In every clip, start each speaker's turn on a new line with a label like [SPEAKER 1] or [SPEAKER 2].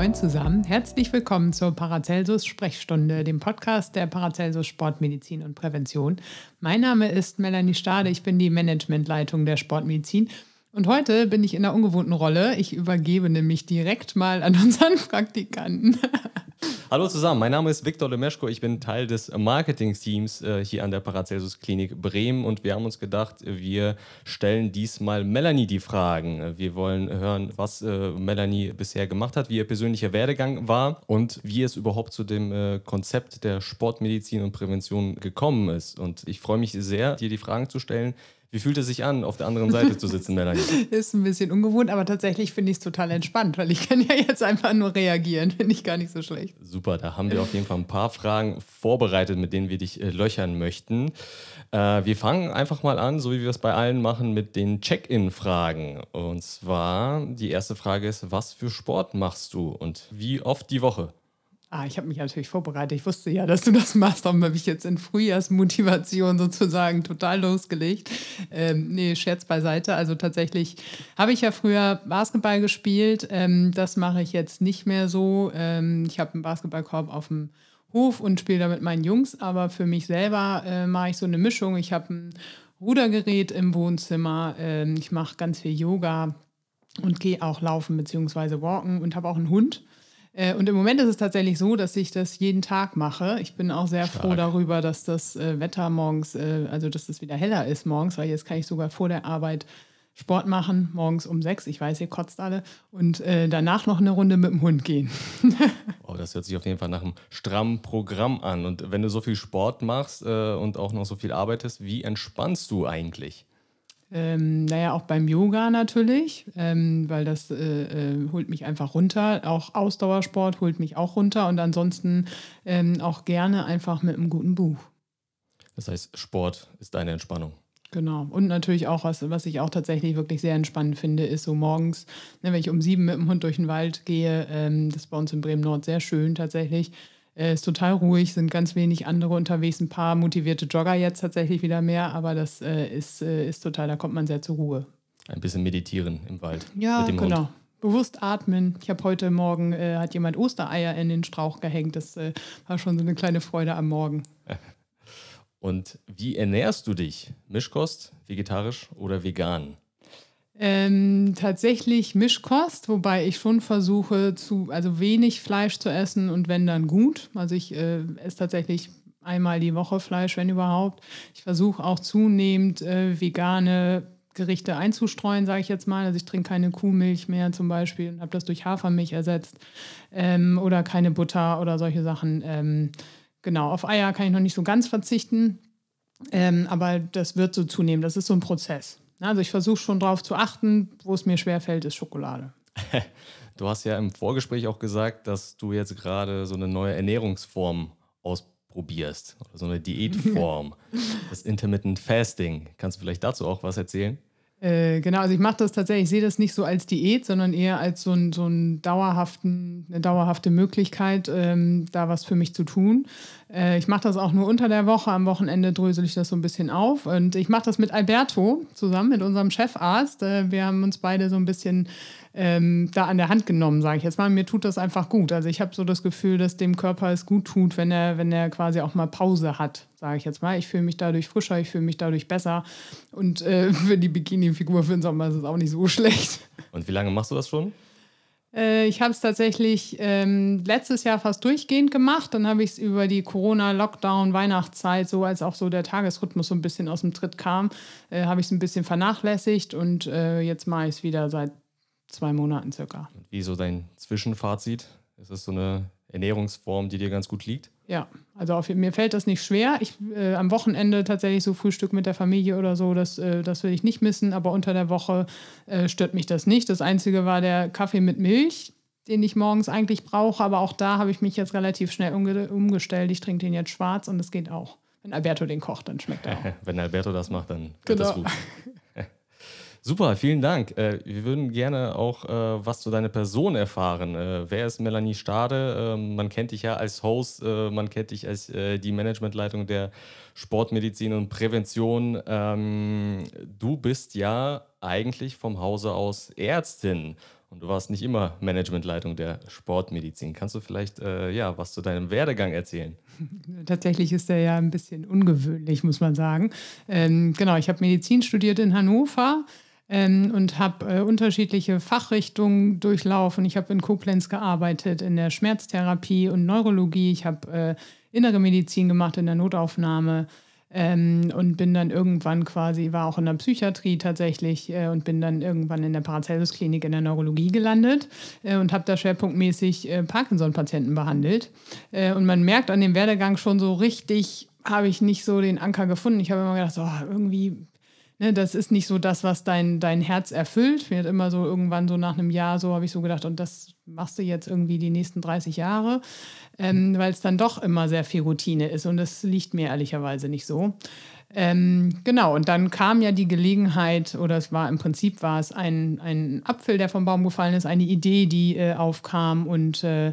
[SPEAKER 1] Moin zusammen, herzlich willkommen zur Paracelsus Sprechstunde, dem Podcast der Paracelsus Sportmedizin und Prävention. Mein Name ist Melanie Stade, ich bin die Managementleitung der Sportmedizin und heute bin ich in einer ungewohnten Rolle. Ich übergebe nämlich direkt mal an unseren Praktikanten.
[SPEAKER 2] Hallo zusammen, mein Name ist Viktor Lemeschko. Ich bin Teil des Marketing-Teams äh, hier an der Paracelsus Klinik Bremen und wir haben uns gedacht, wir stellen diesmal Melanie die Fragen. Wir wollen hören, was äh, Melanie bisher gemacht hat, wie ihr persönlicher Werdegang war und wie es überhaupt zu dem äh, Konzept der Sportmedizin und Prävention gekommen ist. Und ich freue mich sehr, dir die Fragen zu stellen. Wie fühlt es sich an, auf der anderen Seite zu sitzen, Melanie?
[SPEAKER 1] Ist ein bisschen ungewohnt, aber tatsächlich finde ich es total entspannt, weil ich kann ja jetzt einfach nur reagieren. Finde ich gar nicht so schlecht.
[SPEAKER 2] Super, da haben wir auf jeden Fall ein paar Fragen vorbereitet, mit denen wir dich äh, löchern möchten. Äh, wir fangen einfach mal an, so wie wir es bei allen machen, mit den Check-in-Fragen. Und zwar, die erste Frage ist, was für Sport machst du und wie oft die Woche?
[SPEAKER 1] Ah, ich habe mich natürlich vorbereitet. Ich wusste ja, dass du das machst. Darum habe ich jetzt in Frühjahrsmotivation sozusagen total losgelegt. Ähm, nee, Scherz beiseite. Also tatsächlich habe ich ja früher Basketball gespielt. Ähm, das mache ich jetzt nicht mehr so. Ähm, ich habe einen Basketballkorb auf dem Hof und spiele da mit meinen Jungs. Aber für mich selber äh, mache ich so eine Mischung. Ich habe ein Rudergerät im Wohnzimmer. Ähm, ich mache ganz viel Yoga und gehe auch laufen bzw. walken und habe auch einen Hund. Äh, und im Moment ist es tatsächlich so, dass ich das jeden Tag mache. Ich bin auch sehr Stark. froh darüber, dass das äh, Wetter morgens, äh, also dass es wieder heller ist morgens, weil jetzt kann ich sogar vor der Arbeit Sport machen, morgens um sechs. Ich weiß, ihr kotzt alle. Und äh, danach noch eine Runde mit dem Hund gehen.
[SPEAKER 2] oh, das hört sich auf jeden Fall nach einem strammen Programm an. Und wenn du so viel Sport machst äh, und auch noch so viel arbeitest, wie entspannst du eigentlich?
[SPEAKER 1] Ähm, naja, auch beim Yoga natürlich, ähm, weil das äh, äh, holt mich einfach runter. Auch Ausdauersport holt mich auch runter und ansonsten ähm, auch gerne einfach mit einem guten Buch.
[SPEAKER 2] Das heißt, Sport ist deine Entspannung.
[SPEAKER 1] Genau. Und natürlich auch, was, was ich auch tatsächlich wirklich sehr entspannend finde, ist so morgens, ne, wenn ich um sieben mit dem Hund durch den Wald gehe, ähm, das ist bei uns in Bremen Nord sehr schön tatsächlich, äh, ist total ruhig, sind ganz wenig andere unterwegs, ein paar motivierte Jogger jetzt tatsächlich wieder mehr, aber das äh, ist, äh, ist total, da kommt man sehr zur Ruhe.
[SPEAKER 2] Ein bisschen meditieren im Wald.
[SPEAKER 1] Ja, genau. Hund. Bewusst atmen. Ich habe heute Morgen, äh, hat jemand Ostereier in den Strauch gehängt. Das äh, war schon so eine kleine Freude am Morgen.
[SPEAKER 2] Und wie ernährst du dich? Mischkost, vegetarisch oder vegan?
[SPEAKER 1] Ähm, tatsächlich Mischkost, wobei ich schon versuche, zu, also wenig Fleisch zu essen und wenn dann gut. Also ich äh, esse tatsächlich einmal die Woche Fleisch, wenn überhaupt. Ich versuche auch zunehmend äh, vegane Gerichte einzustreuen, sage ich jetzt mal. Also ich trinke keine Kuhmilch mehr zum Beispiel und habe das durch Hafermilch ersetzt ähm, oder keine Butter oder solche Sachen. Ähm, genau, auf Eier kann ich noch nicht so ganz verzichten, ähm, aber das wird so zunehmen. Das ist so ein Prozess. Also ich versuche schon darauf zu achten, wo es mir schwerfällt, ist Schokolade.
[SPEAKER 2] Du hast ja im Vorgespräch auch gesagt, dass du jetzt gerade so eine neue Ernährungsform ausprobierst, oder so eine Diätform, das Intermittent Fasting. Kannst du vielleicht dazu auch was erzählen?
[SPEAKER 1] Äh, genau, also ich mache das tatsächlich, ich sehe das nicht so als Diät, sondern eher als so, ein, so ein dauerhaften, eine dauerhafte Möglichkeit, ähm, da was für mich zu tun. Äh, ich mache das auch nur unter der Woche, am Wochenende drösel ich das so ein bisschen auf. Und ich mache das mit Alberto zusammen, mit unserem Chefarzt. Äh, wir haben uns beide so ein bisschen ähm, da an der Hand genommen, sage ich jetzt mal. Mir tut das einfach gut. Also ich habe so das Gefühl, dass dem Körper es gut tut, wenn er, wenn er quasi auch mal Pause hat, sage ich jetzt mal. Ich fühle mich dadurch frischer, ich fühle mich dadurch besser. Und äh, für die Bikini-Figur für den Sommer ist es auch nicht so schlecht.
[SPEAKER 2] Und wie lange machst du das schon?
[SPEAKER 1] Äh, ich habe es tatsächlich ähm, letztes Jahr fast durchgehend gemacht. Dann habe ich es über die Corona-Lockdown, Weihnachtszeit, so als auch so der Tagesrhythmus so ein bisschen aus dem Tritt kam, äh, habe ich es ein bisschen vernachlässigt und äh, jetzt mache ich es wieder seit zwei Monaten circa.
[SPEAKER 2] Wie so dein Zwischenfazit? Ist das so eine Ernährungsform, die dir ganz gut liegt?
[SPEAKER 1] Ja, also auf, mir fällt das nicht schwer. Ich äh, am Wochenende tatsächlich so Frühstück mit der Familie oder so, das, äh, das will ich nicht missen, aber unter der Woche äh, stört mich das nicht. Das Einzige war der Kaffee mit Milch, den ich morgens eigentlich brauche, aber auch da habe ich mich jetzt relativ schnell umge umgestellt. Ich trinke den jetzt schwarz und das geht auch. wenn Alberto den kocht, dann schmeckt er auch.
[SPEAKER 2] wenn Alberto das macht, dann
[SPEAKER 1] genau.
[SPEAKER 2] wird das gut. Super, vielen Dank. Äh, wir würden gerne auch äh, was zu deiner Person erfahren. Äh, wer ist Melanie Stade? Ähm, man kennt dich ja als Host, äh, man kennt dich als äh, die Managementleitung der Sportmedizin und Prävention. Ähm, du bist ja eigentlich vom Hause aus Ärztin und du warst nicht immer Managementleitung der Sportmedizin. Kannst du vielleicht äh, ja, was zu deinem Werdegang erzählen?
[SPEAKER 1] Tatsächlich ist der ja ein bisschen ungewöhnlich, muss man sagen. Ähm, genau, ich habe Medizin studiert in Hannover ähm, und habe äh, unterschiedliche Fachrichtungen durchlaufen. Ich habe in Koblenz gearbeitet in der Schmerztherapie und Neurologie. Ich habe äh, innere Medizin gemacht in der Notaufnahme. Ähm, und bin dann irgendwann quasi, war auch in der Psychiatrie tatsächlich äh, und bin dann irgendwann in der Paracelsus-Klinik in der Neurologie gelandet äh, und habe da schwerpunktmäßig äh, Parkinson-Patienten behandelt. Äh, und man merkt an dem Werdegang schon so richtig, habe ich nicht so den Anker gefunden. Ich habe immer gedacht, oh, irgendwie ne, das ist nicht so das, was dein, dein Herz erfüllt. Hat immer so irgendwann so nach einem Jahr so habe ich so gedacht, und das machst du jetzt irgendwie die nächsten 30 Jahre, ähm, weil es dann doch immer sehr viel Routine ist und das liegt mir ehrlicherweise nicht so. Ähm, genau, und dann kam ja die Gelegenheit, oder es war im Prinzip war es ein, ein Apfel, der vom Baum gefallen ist, eine Idee, die äh, aufkam und äh,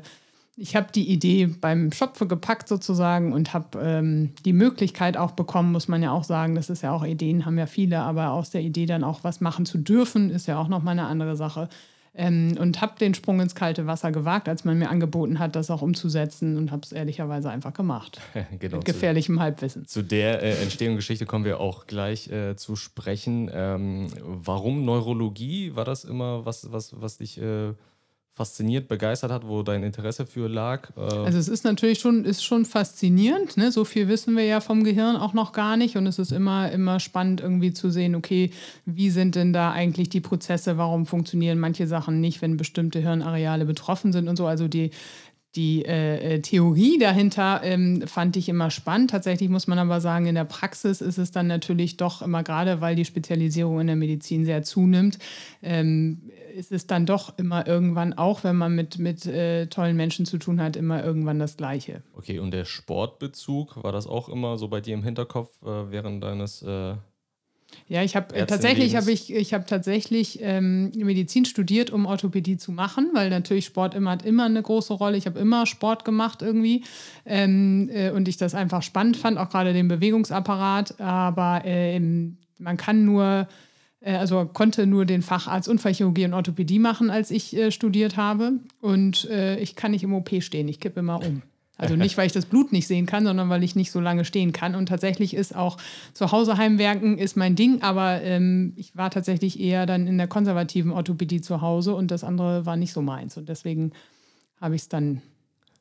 [SPEAKER 1] ich habe die Idee beim Schopfe gepackt sozusagen und habe ähm, die Möglichkeit auch bekommen, muss man ja auch sagen, das ist ja auch Ideen, haben ja viele, aber aus der Idee dann auch was machen zu dürfen, ist ja auch nochmal eine andere Sache. Ähm, und habe den Sprung ins kalte Wasser gewagt, als man mir angeboten hat, das auch umzusetzen und habe es ehrlicherweise einfach gemacht. genau, mit gefährlichem zu, Halbwissen.
[SPEAKER 2] Zu der äh, Entstehungsgeschichte kommen wir auch gleich äh, zu sprechen. Ähm, warum Neurologie? War das immer was, was, was dich... Äh fasziniert, begeistert hat, wo dein Interesse für lag?
[SPEAKER 1] Äh also es ist natürlich schon, ist schon faszinierend. Ne? So viel wissen wir ja vom Gehirn auch noch gar nicht. Und es ist immer, immer spannend irgendwie zu sehen, okay, wie sind denn da eigentlich die Prozesse, warum funktionieren manche Sachen nicht, wenn bestimmte Hirnareale betroffen sind und so. Also die die äh, äh, Theorie dahinter ähm, fand ich immer spannend. Tatsächlich muss man aber sagen, in der Praxis ist es dann natürlich doch immer gerade, weil die Spezialisierung in der Medizin sehr zunimmt, ähm, ist es dann doch immer irgendwann, auch wenn man mit, mit äh, tollen Menschen zu tun hat, immer irgendwann das Gleiche.
[SPEAKER 2] Okay, und der Sportbezug, war das auch immer so bei dir im Hinterkopf äh, während deines äh,
[SPEAKER 1] ja, ich habe äh, tatsächlich habe ich ich habe tatsächlich ähm, Medizin studiert, um Orthopädie zu machen, weil natürlich Sport immer hat immer eine große Rolle. Ich habe immer Sport gemacht irgendwie ähm, äh, und ich das einfach spannend fand, auch gerade den Bewegungsapparat. Aber äh, man kann nur äh, also konnte nur den Facharzt Unfallchirurgie und Orthopädie machen, als ich äh, studiert habe. Und äh, ich kann nicht im OP stehen, ich kippe immer um. Also nicht, weil ich das Blut nicht sehen kann, sondern weil ich nicht so lange stehen kann. Und tatsächlich ist auch zu Hause Heimwerken ist mein Ding, aber ähm, ich war tatsächlich eher dann in der konservativen Orthopädie zu Hause und das andere war nicht so meins. Und deswegen habe ich es dann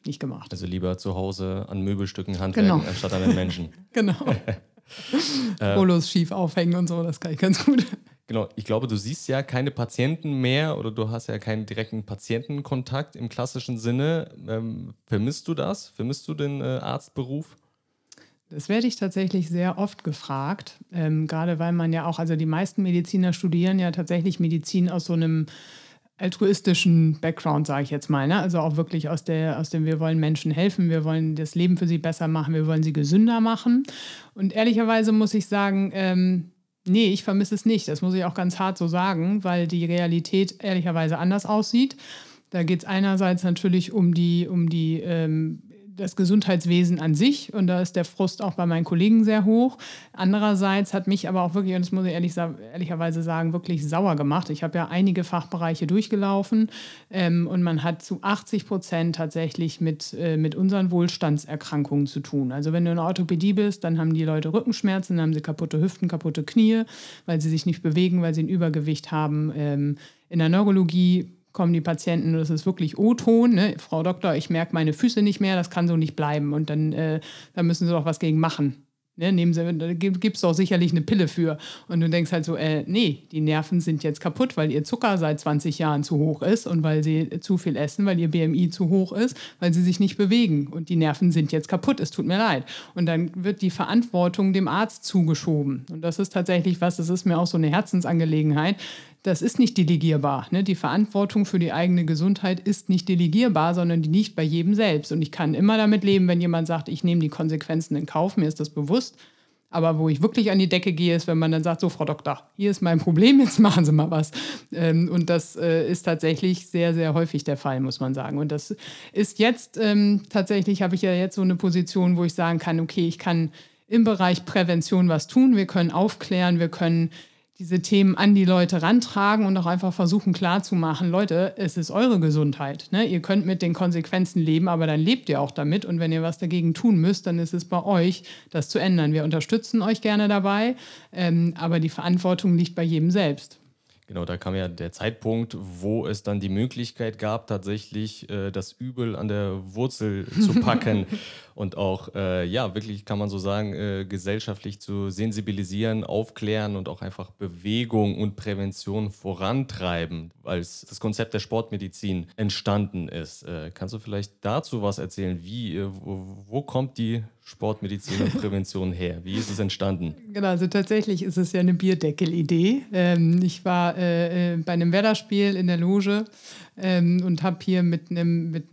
[SPEAKER 1] nicht gemacht.
[SPEAKER 2] Also lieber zu Hause an Möbelstücken handwerken, genau. anstatt an den Menschen.
[SPEAKER 1] genau. Polos schief aufhängen und so, das kann ich ganz gut.
[SPEAKER 2] Genau, ich glaube, du siehst ja keine Patienten mehr oder du hast ja keinen direkten Patientenkontakt im klassischen Sinne. Ähm, vermisst du das? Vermisst du den äh, Arztberuf?
[SPEAKER 1] Das werde ich tatsächlich sehr oft gefragt, ähm, gerade weil man ja auch, also die meisten Mediziner studieren ja tatsächlich Medizin aus so einem altruistischen Background, sage ich jetzt mal. Ne? Also auch wirklich aus, der, aus dem, wir wollen Menschen helfen, wir wollen das Leben für sie besser machen, wir wollen sie gesünder machen. Und ehrlicherweise muss ich sagen, ähm, Nee, ich vermisse es nicht. Das muss ich auch ganz hart so sagen, weil die Realität ehrlicherweise anders aussieht. Da geht es einerseits natürlich um die, um die ähm, das Gesundheitswesen an sich und da ist der Frust auch bei meinen Kollegen sehr hoch. Andererseits hat mich aber auch wirklich, und das muss ich ehrlich, ehrlicherweise sagen, wirklich sauer gemacht. Ich habe ja einige Fachbereiche durchgelaufen ähm, und man hat zu 80 Prozent tatsächlich mit, äh, mit unseren Wohlstandserkrankungen zu tun. Also wenn du in der Orthopädie bist, dann haben die Leute Rückenschmerzen, dann haben sie kaputte Hüften, kaputte Knie, weil sie sich nicht bewegen, weil sie ein Übergewicht haben. Ähm, in der Neurologie kommen die Patienten, das ist wirklich O-Ton, ne? Frau Doktor, ich merke meine Füße nicht mehr, das kann so nicht bleiben und dann äh, da müssen Sie doch was gegen machen. Ne, nehmen Sie, da gibt es doch sicherlich eine Pille für. Und du denkst halt so, äh, nee, die Nerven sind jetzt kaputt, weil ihr Zucker seit 20 Jahren zu hoch ist und weil sie zu viel essen, weil ihr BMI zu hoch ist, weil sie sich nicht bewegen. Und die Nerven sind jetzt kaputt, es tut mir leid. Und dann wird die Verantwortung dem Arzt zugeschoben. Und das ist tatsächlich was, das ist mir auch so eine Herzensangelegenheit das ist nicht delegierbar. Ne? Die Verantwortung für die eigene Gesundheit ist nicht delegierbar, sondern die liegt bei jedem selbst. Und ich kann immer damit leben, wenn jemand sagt, ich nehme die Konsequenzen in Kauf, mir ist das bewusst. Aber wo ich wirklich an die Decke gehe, ist, wenn man dann sagt, so Frau Doktor, hier ist mein Problem, jetzt machen Sie mal was. Ähm, und das äh, ist tatsächlich sehr, sehr häufig der Fall, muss man sagen. Und das ist jetzt ähm, tatsächlich, habe ich ja jetzt so eine Position, wo ich sagen kann, okay, ich kann im Bereich Prävention was tun, wir können aufklären, wir können diese Themen an die Leute rantragen und auch einfach versuchen klarzumachen, Leute, es ist eure Gesundheit. Ne? Ihr könnt mit den Konsequenzen leben, aber dann lebt ihr auch damit. Und wenn ihr was dagegen tun müsst, dann ist es bei euch, das zu ändern. Wir unterstützen euch gerne dabei, ähm, aber die Verantwortung liegt bei jedem selbst.
[SPEAKER 2] Genau, da kam ja der Zeitpunkt, wo es dann die Möglichkeit gab, tatsächlich äh, das Übel an der Wurzel zu packen und auch, äh, ja, wirklich kann man so sagen, äh, gesellschaftlich zu sensibilisieren, aufklären und auch einfach Bewegung und Prävention vorantreiben, als das Konzept der Sportmedizin entstanden ist. Äh, kannst du vielleicht dazu was erzählen? Wie, äh, wo, wo kommt die Sportmedizin und Prävention her? Wie ist es entstanden?
[SPEAKER 1] Genau, also tatsächlich ist es ja eine Bierdeckel-Idee. Ähm, ich war äh, äh bei einem Werder-Spiel in der Loge ähm, und habe hier mit einem mit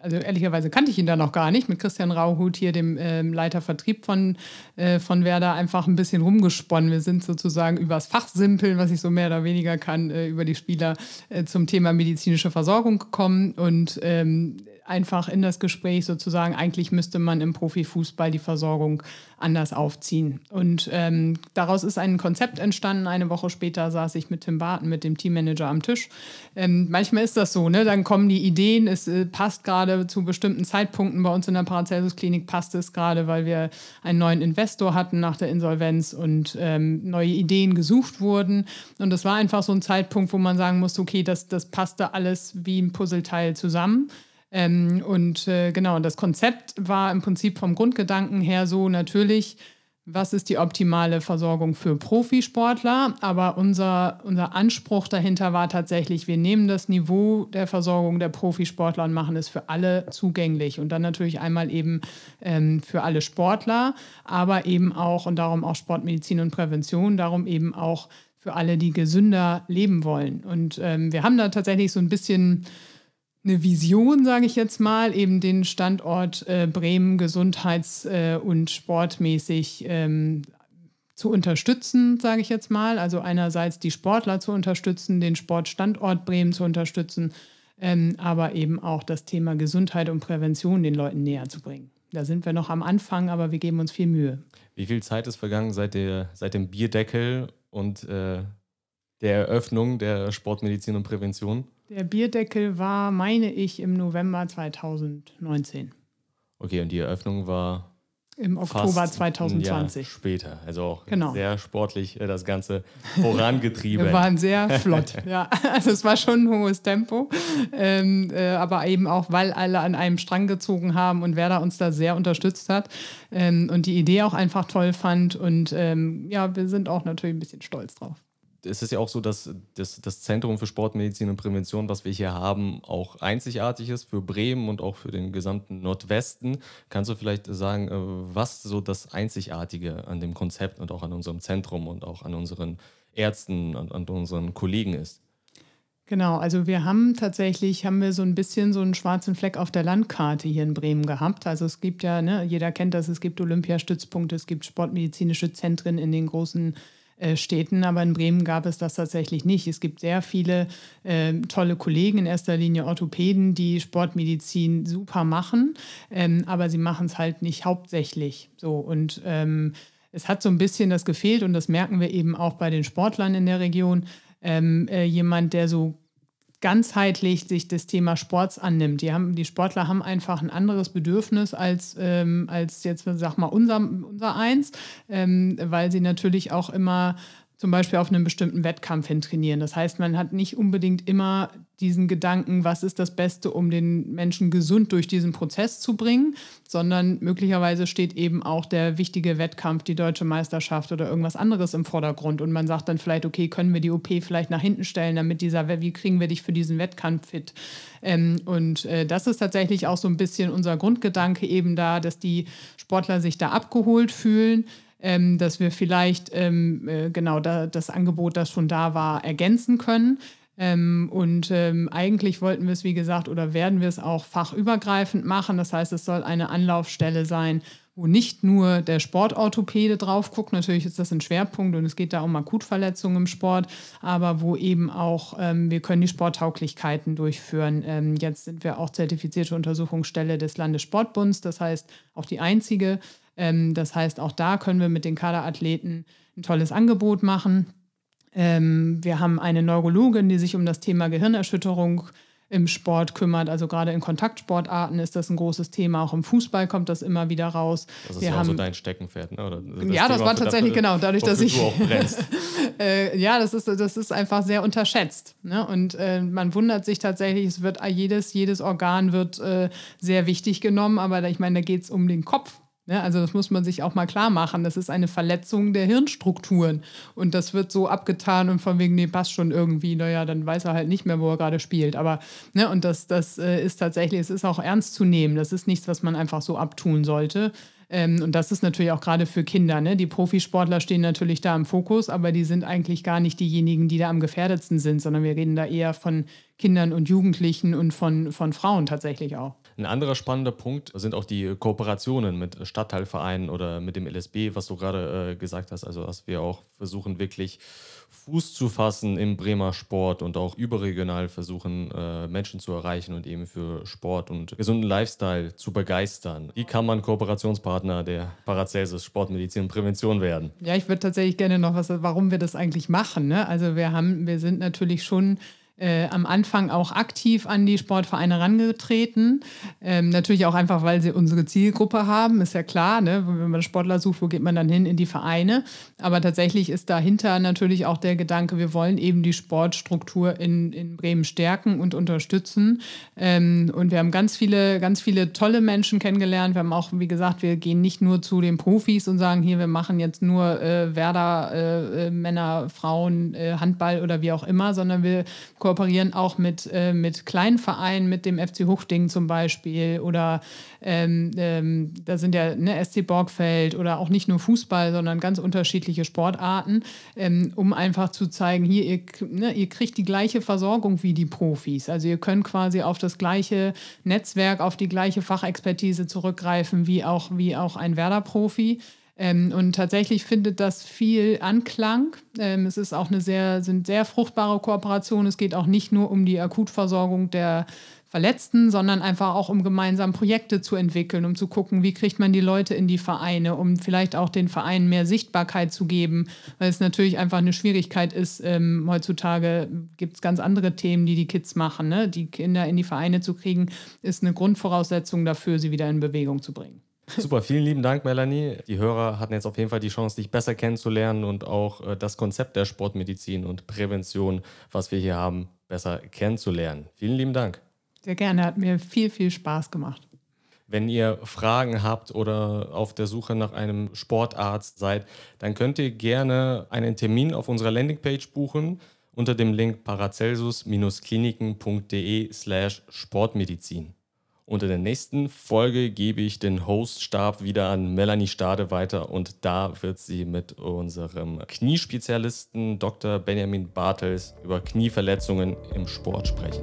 [SPEAKER 1] also ehrlicherweise kannte ich ihn da noch gar nicht, mit Christian Rauhut hier, dem ähm, Leiter Vertrieb von, äh, von Werder, einfach ein bisschen rumgesponnen. Wir sind sozusagen übers Fachsimpeln, was ich so mehr oder weniger kann, äh, über die Spieler äh, zum Thema medizinische Versorgung gekommen und ähm, einfach in das Gespräch sozusagen, eigentlich müsste man im Profifußball die Versorgung anders aufziehen. Und ähm, daraus ist ein Konzept entstanden. Eine Woche später saß ich mit Tim Barton, mit dem Teammanager am Tisch. Ähm, manchmal ist das so, ne? dann kommen die Ideen, es äh, passt gerade zu bestimmten Zeitpunkten. Bei uns in der Paracelsus-Klinik passt es gerade, weil wir einen neuen Investor hatten nach der Insolvenz und ähm, neue Ideen gesucht wurden. Und das war einfach so ein Zeitpunkt, wo man sagen musste, okay, das, das passte alles wie ein Puzzleteil zusammen. Ähm, und äh, genau, das Konzept war im Prinzip vom Grundgedanken her so natürlich, was ist die optimale Versorgung für Profisportler. Aber unser, unser Anspruch dahinter war tatsächlich, wir nehmen das Niveau der Versorgung der Profisportler und machen es für alle zugänglich. Und dann natürlich einmal eben ähm, für alle Sportler, aber eben auch, und darum auch Sportmedizin und Prävention, darum eben auch für alle, die gesünder leben wollen. Und ähm, wir haben da tatsächlich so ein bisschen eine Vision, sage ich jetzt mal, eben den Standort äh, Bremen gesundheits- äh, und sportmäßig ähm, zu unterstützen, sage ich jetzt mal. Also einerseits die Sportler zu unterstützen, den Sportstandort Bremen zu unterstützen, ähm, aber eben auch das Thema Gesundheit und Prävention den Leuten näher zu bringen. Da sind wir noch am Anfang, aber wir geben uns viel Mühe.
[SPEAKER 2] Wie viel Zeit ist vergangen seit, der, seit dem Bierdeckel und äh, der Eröffnung der Sportmedizin und Prävention?
[SPEAKER 1] Der Bierdeckel war, meine ich, im November 2019.
[SPEAKER 2] Okay, und die Eröffnung war
[SPEAKER 1] im Oktober 2020.
[SPEAKER 2] später. Also auch genau. sehr sportlich äh, das Ganze vorangetrieben.
[SPEAKER 1] Wir waren sehr flott, ja. Also es war schon ein hohes Tempo. Ähm, äh, aber eben auch, weil alle an einem Strang gezogen haben und Werder uns da sehr unterstützt hat ähm, und die Idee auch einfach toll fand. Und ähm, ja, wir sind auch natürlich ein bisschen stolz drauf
[SPEAKER 2] es ist ja auch so, dass das, das Zentrum für Sportmedizin und Prävention, was wir hier haben, auch einzigartig ist für Bremen und auch für den gesamten Nordwesten. Kannst du vielleicht sagen, äh, was so das Einzigartige an dem Konzept und auch an unserem Zentrum und auch an unseren Ärzten und an unseren Kollegen ist?
[SPEAKER 1] Genau, also wir haben tatsächlich, haben wir so ein bisschen so einen schwarzen Fleck auf der Landkarte hier in Bremen gehabt. Also es gibt ja, ne, jeder kennt das, es gibt Olympiastützpunkte, es gibt sportmedizinische Zentren in den großen Städten, aber in Bremen gab es das tatsächlich nicht. Es gibt sehr viele äh, tolle Kollegen, in erster Linie Orthopäden, die Sportmedizin super machen, ähm, aber sie machen es halt nicht hauptsächlich so. Und ähm, es hat so ein bisschen das gefehlt und das merken wir eben auch bei den Sportlern in der Region. Ähm, äh, jemand, der so ganzheitlich sich des Thema Sports annimmt. Die, haben, die Sportler haben einfach ein anderes Bedürfnis als, ähm, als jetzt, sag mal, unser, unser eins, ähm, weil sie natürlich auch immer zum Beispiel auf einen bestimmten Wettkampf hin trainieren. Das heißt, man hat nicht unbedingt immer diesen Gedanken, was ist das Beste, um den Menschen gesund durch diesen Prozess zu bringen, sondern möglicherweise steht eben auch der wichtige Wettkampf, die deutsche Meisterschaft oder irgendwas anderes im Vordergrund. Und man sagt dann vielleicht, okay, können wir die OP vielleicht nach hinten stellen, damit dieser, wie kriegen wir dich für diesen Wettkampf fit? Ähm, und äh, das ist tatsächlich auch so ein bisschen unser Grundgedanke eben da, dass die Sportler sich da abgeholt fühlen ähm, dass wir vielleicht ähm, äh, genau da, das Angebot, das schon da war, ergänzen können. Ähm, und ähm, eigentlich wollten wir es, wie gesagt, oder werden wir es auch fachübergreifend machen. Das heißt, es soll eine Anlaufstelle sein, wo nicht nur der Sportorthopäde drauf guckt, natürlich ist das ein Schwerpunkt und es geht da um Akutverletzungen im Sport, aber wo eben auch ähm, wir können die Sporttauglichkeiten durchführen. Ähm, jetzt sind wir auch zertifizierte Untersuchungsstelle des Landessportbunds, das heißt auch die einzige. Ähm, das heißt, auch da können wir mit den Kaderathleten ein tolles Angebot machen. Ähm, wir haben eine Neurologin, die sich um das Thema Gehirnerschütterung im Sport kümmert. Also gerade in Kontaktsportarten ist das ein großes Thema. Auch im Fußball kommt das immer wieder raus.
[SPEAKER 2] Das ist
[SPEAKER 1] wir
[SPEAKER 2] ja
[SPEAKER 1] haben,
[SPEAKER 2] auch so dein Steckenpferd, ne? Oder
[SPEAKER 1] das ja, das war tatsächlich dafür, genau, dadurch, dass ich. äh, ja, das ist, das ist einfach sehr unterschätzt. Ne? Und äh, man wundert sich tatsächlich, es wird jedes, jedes Organ wird äh, sehr wichtig genommen, aber ich meine, da geht es um den Kopf ja, ne, also das muss man sich auch mal klar machen. Das ist eine Verletzung der Hirnstrukturen. Und das wird so abgetan und von wegen, nee, passt schon irgendwie, naja, dann weiß er halt nicht mehr, wo er gerade spielt. Aber, ne, und das, das äh, ist tatsächlich, es ist auch ernst zu nehmen. Das ist nichts, was man einfach so abtun sollte. Ähm, und das ist natürlich auch gerade für Kinder. Ne? Die Profisportler stehen natürlich da im Fokus, aber die sind eigentlich gar nicht diejenigen, die da am gefährdetsten sind, sondern wir reden da eher von Kindern und Jugendlichen und von, von Frauen tatsächlich auch.
[SPEAKER 2] Ein anderer spannender Punkt sind auch die Kooperationen mit Stadtteilvereinen oder mit dem LSB, was du gerade äh, gesagt hast. Also, dass wir auch versuchen, wirklich Fuß zu fassen im Bremer Sport und auch überregional versuchen, äh, Menschen zu erreichen und eben für Sport und gesunden Lifestyle zu begeistern. Wie kann man Kooperationspartner der Paracelsus Sportmedizin und Prävention werden?
[SPEAKER 1] Ja, ich würde tatsächlich gerne noch was, warum wir das eigentlich machen. Ne? Also wir haben, wir sind natürlich schon äh, am Anfang auch aktiv an die Sportvereine herangetreten. Ähm, natürlich auch einfach, weil sie unsere Zielgruppe haben, ist ja klar. Ne? Wenn man Sportler sucht, wo geht man dann hin? In die Vereine. Aber tatsächlich ist dahinter natürlich auch der Gedanke, wir wollen eben die Sportstruktur in, in Bremen stärken und unterstützen. Ähm, und wir haben ganz viele, ganz viele tolle Menschen kennengelernt. Wir haben auch, wie gesagt, wir gehen nicht nur zu den Profis und sagen, hier, wir machen jetzt nur äh, Werder, äh, äh Männer, Frauen, äh, Handball oder wie auch immer, sondern wir kooperieren auch mit, äh, mit kleinen Vereinen, mit dem FC Huchting zum Beispiel oder ähm, ähm, da sind ja ne, SC Borgfeld oder auch nicht nur Fußball, sondern ganz unterschiedliche Sportarten, ähm, um einfach zu zeigen, hier, ihr, ne, ihr kriegt die gleiche Versorgung wie die Profis. Also ihr könnt quasi auf das gleiche Netzwerk, auf die gleiche Fachexpertise zurückgreifen wie auch, wie auch ein Werder-Profi. Ähm, und tatsächlich findet das viel Anklang. Ähm, es ist auch eine sehr, sind sehr fruchtbare Kooperation. Es geht auch nicht nur um die Akutversorgung der Verletzten, sondern einfach auch um gemeinsam Projekte zu entwickeln, um zu gucken, wie kriegt man die Leute in die Vereine, um vielleicht auch den Vereinen mehr Sichtbarkeit zu geben, weil es natürlich einfach eine Schwierigkeit ist. Ähm, heutzutage gibt es ganz andere Themen, die die Kids machen. Ne? Die Kinder in die Vereine zu kriegen, ist eine Grundvoraussetzung dafür, sie wieder in Bewegung zu bringen.
[SPEAKER 2] Super, vielen lieben Dank, Melanie. Die Hörer hatten jetzt auf jeden Fall die Chance, dich besser kennenzulernen und auch äh, das Konzept der Sportmedizin und Prävention, was wir hier haben, besser kennenzulernen. Vielen lieben Dank.
[SPEAKER 1] Sehr gerne, hat mir viel, viel Spaß gemacht.
[SPEAKER 2] Wenn ihr Fragen habt oder auf der Suche nach einem Sportarzt seid, dann könnt ihr gerne einen Termin auf unserer Landingpage buchen unter dem Link paracelsus-kliniken.de slash Sportmedizin. Unter der nächsten Folge gebe ich den Hoststab wieder an Melanie Stade weiter und da wird sie mit unserem Kniespezialisten Dr. Benjamin Bartels über Knieverletzungen im Sport sprechen.